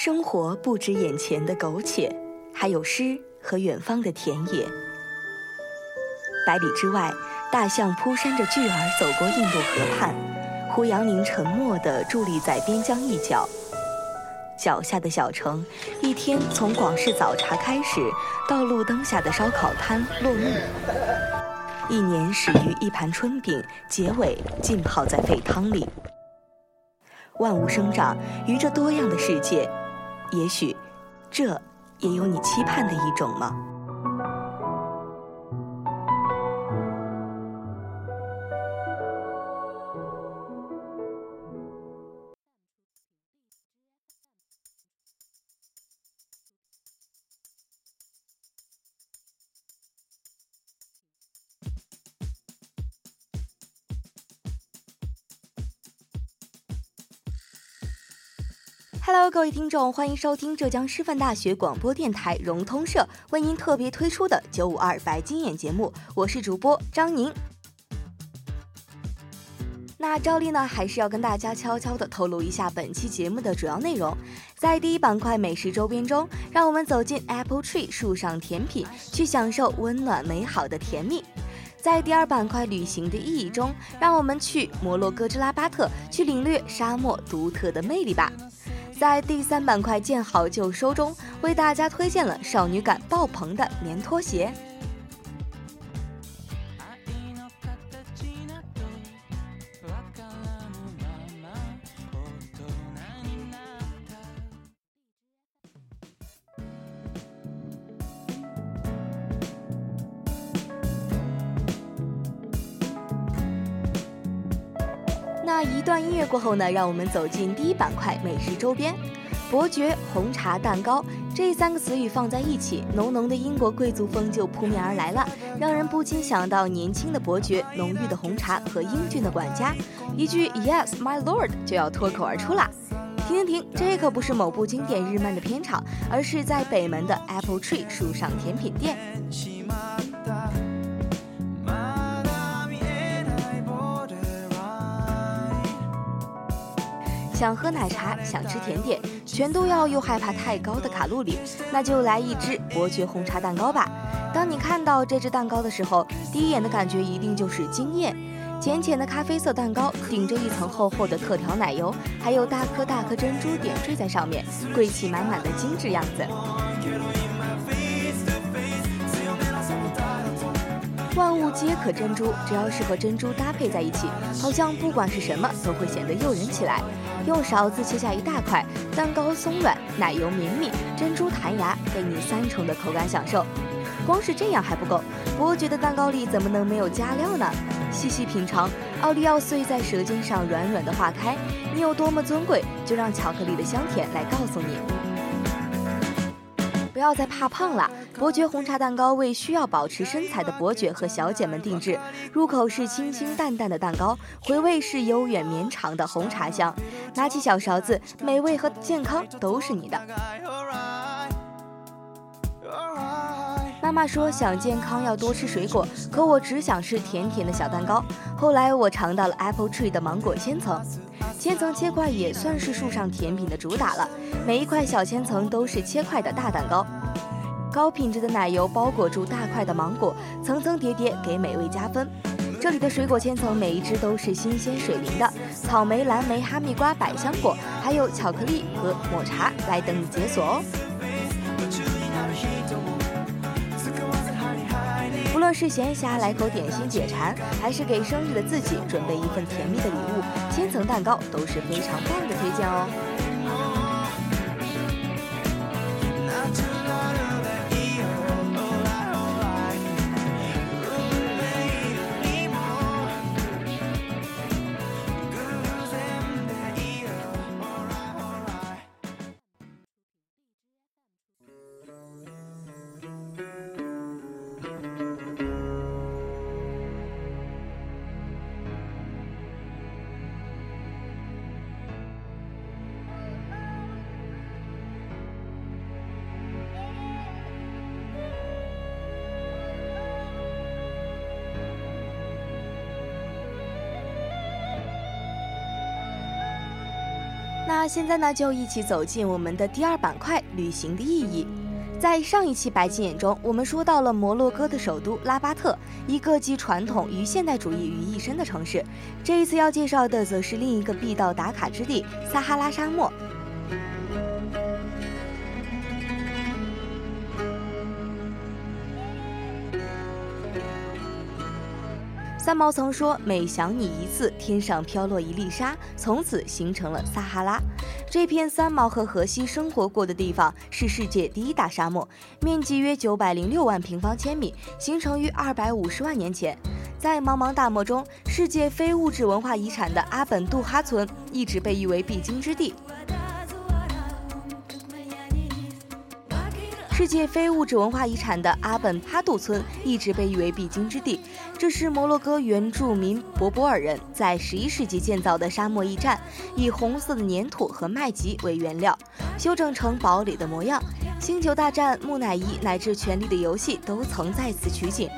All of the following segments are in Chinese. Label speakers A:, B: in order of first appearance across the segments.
A: 生活不止眼前的苟且，还有诗和远方的田野。百里之外，大象扑扇着巨耳走过印度河畔，胡杨林沉默地伫立在边疆一角。脚下的小城，一天从广式早茶开始，到路灯下的烧烤摊落幕。一年始于一盘春饼，结尾浸泡在沸汤里。万物生长于这多样的世界。也许，这也有你期盼的一种吗？？Hello，各位听众，欢迎收听浙江师范大学广播电台融通社为您特别推出的九五二白金眼节目，我是主播张宁。那照例呢，还是要跟大家悄悄的透露一下本期节目的主要内容。在第一板块美食周边中，让我们走进 Apple Tree 树上甜品，去享受温暖美好的甜蜜。在第二板块旅行的意义中，让我们去摩洛哥之拉巴特，去领略沙漠独特的魅力吧。在第三板块见好就收中，为大家推荐了少女感爆棚的棉拖鞋。那一段音乐过后呢，让我们走进第一板块美食周边。伯爵红茶蛋糕这三个词语放在一起，浓浓的英国贵族风就扑面而来了，让人不禁想到年轻的伯爵、浓郁的红茶和英俊的管家。一句 Yes, my lord 就要脱口而出啦！停停停，这可不是某部经典日漫的片场，而是在北门的 Apple Tree 树上甜品店。想喝奶茶，想吃甜点，全都要又害怕太高的卡路里，那就来一只伯爵红茶蛋糕吧。当你看到这只蛋糕的时候，第一眼的感觉一定就是惊艳。浅浅的咖啡色蛋糕，顶着一层厚厚的特调奶油，还有大颗大颗珍珠点缀在上面，贵气满满的精致样子。万物皆可珍珠，只要是和珍珠搭配在一起，好像不管是什么都会显得诱人起来。用勺子切下一大块，蛋糕松软，奶油绵密，珍珠弹牙，给你三重的口感享受。光是这样还不够，伯爵的蛋糕里怎么能没有加料呢？细细品尝，奥利奥碎在舌尖上软软的化开，你有多么尊贵，就让巧克力的香甜来告诉你。不要再怕胖了，伯爵红茶蛋糕为需要保持身材的伯爵和小姐们定制。入口是清清淡淡的蛋糕，回味是悠远绵长的红茶香。拿起小勺子，美味和健康都是你的。妈妈说想健康要多吃水果，可我只想吃甜甜的小蛋糕。后来我尝到了 Apple Tree 的芒果千层。千层切块也算是树上甜品的主打了，每一块小千层都是切块的大蛋糕，高品质的奶油包裹住大块的芒果，层层叠叠给美味加分。这里的水果千层每一只都是新鲜水灵的，草莓、蓝莓、哈密瓜、百香果，还有巧克力和抹茶来等你解锁哦。无论是闲暇来口点心解馋，还是给生日的自己准备一份甜蜜的礼物，千层蛋糕都是非常棒的推荐哦。那现在呢，就一起走进我们的第二板块——旅行的意义。在上一期白金眼中，我们说到了摩洛哥的首都拉巴特，一个集传统与现代主义于一身的城市。这一次要介绍的，则是另一个必到打卡之地——撒哈拉沙漠。三毛曾说：“每想你一次，天上飘落一粒沙，从此形成了撒哈拉。”这片三毛和荷西生活过的地方是世界第一大沙漠，面积约九百零六万平方千米，形成于二百五十万年前。在茫茫大漠中，世界非物质文化遗产的阿本杜哈村一直被誉为必经之地。世界非物质文化遗产的阿本帕杜村一直被誉为必经之地。这是摩洛哥原住民博博尔人在十一世纪建造的沙漠驿站，以红色的粘土和麦秸为原料，修整成堡垒的模样。星球大战、木乃伊乃至权力的游戏都曾在此取景。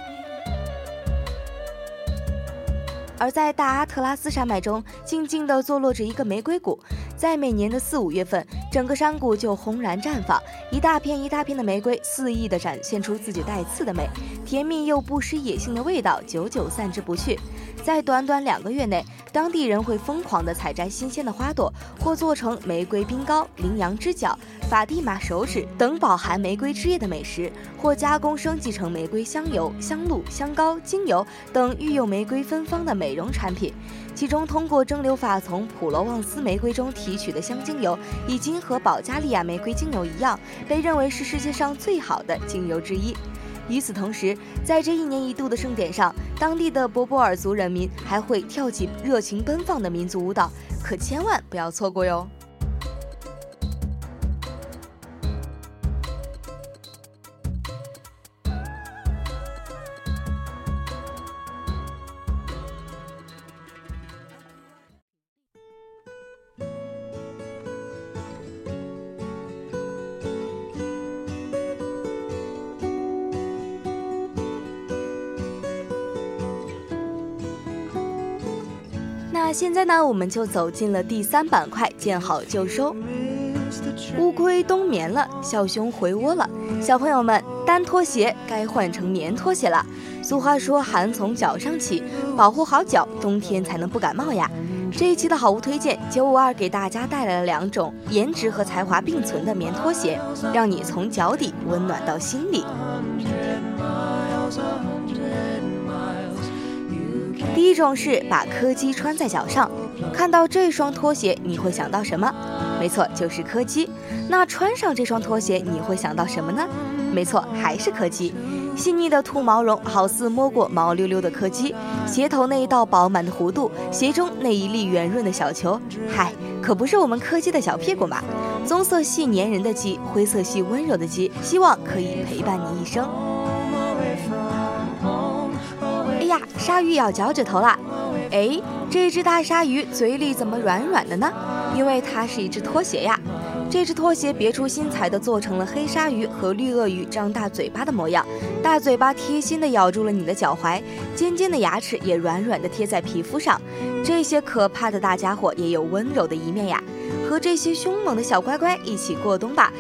A: 而在大阿特拉斯山脉中，静静地坐落着一个玫瑰谷。在每年的四五月份，整个山谷就轰然绽放，一大片一大片的玫瑰肆意地展现出自己带刺的美，甜蜜又不失野性的味道，久久散之不去。在短短两个月内，当地人会疯狂地采摘新鲜的花朵，或做成玫瑰冰糕、羚羊之角、法蒂玛手指等饱含玫瑰汁液的美食，或加工升级成玫瑰香油、香露、香膏、精油等育有玫瑰芬芳的美容产品。其中，通过蒸馏法从普罗旺斯玫瑰中提提取的香精油，已经和保加利亚玫瑰精油一样，被认为是世界上最好的精油之一。与此同时，在这一年一度的盛典上，当地的博布尔族人民还会跳起热情奔放的民族舞蹈，可千万不要错过哟。那现在呢，我们就走进了第三板块，见好就收。乌龟冬眠了，小熊回窝了。小朋友们，单拖鞋该换成棉拖鞋了。俗话说，寒从脚上起，保护好脚，冬天才能不感冒呀。这一期的好物推荐，九五二给大家带来了两种颜值和才华并存的棉拖鞋，让你从脚底温暖到心里。第一种是把柯基穿在脚上，看到这双拖鞋，你会想到什么？没错，就是柯基。那穿上这双拖鞋，你会想到什么呢？没错，还是柯基。细腻的兔毛绒，好似摸过毛溜溜的柯基；鞋头那一道饱满的弧度，鞋中那一粒圆润的小球，嗨，可不是我们柯基的小屁股嘛？棕色系粘人的鸡，灰色系温柔的鸡，希望可以陪伴你一生。鲨鱼咬脚趾头了！哎，这只大鲨鱼嘴里怎么软软的呢？因为它是一只拖鞋呀。这只拖鞋别出心裁的做成了黑鲨鱼和绿鳄鱼张大嘴巴的模样，大嘴巴贴心的咬住了你的脚踝，尖尖的牙齿也软软的贴在皮肤上。这些可怕的大家伙也有温柔的一面呀。和这些凶猛的小乖乖一起过冬吧，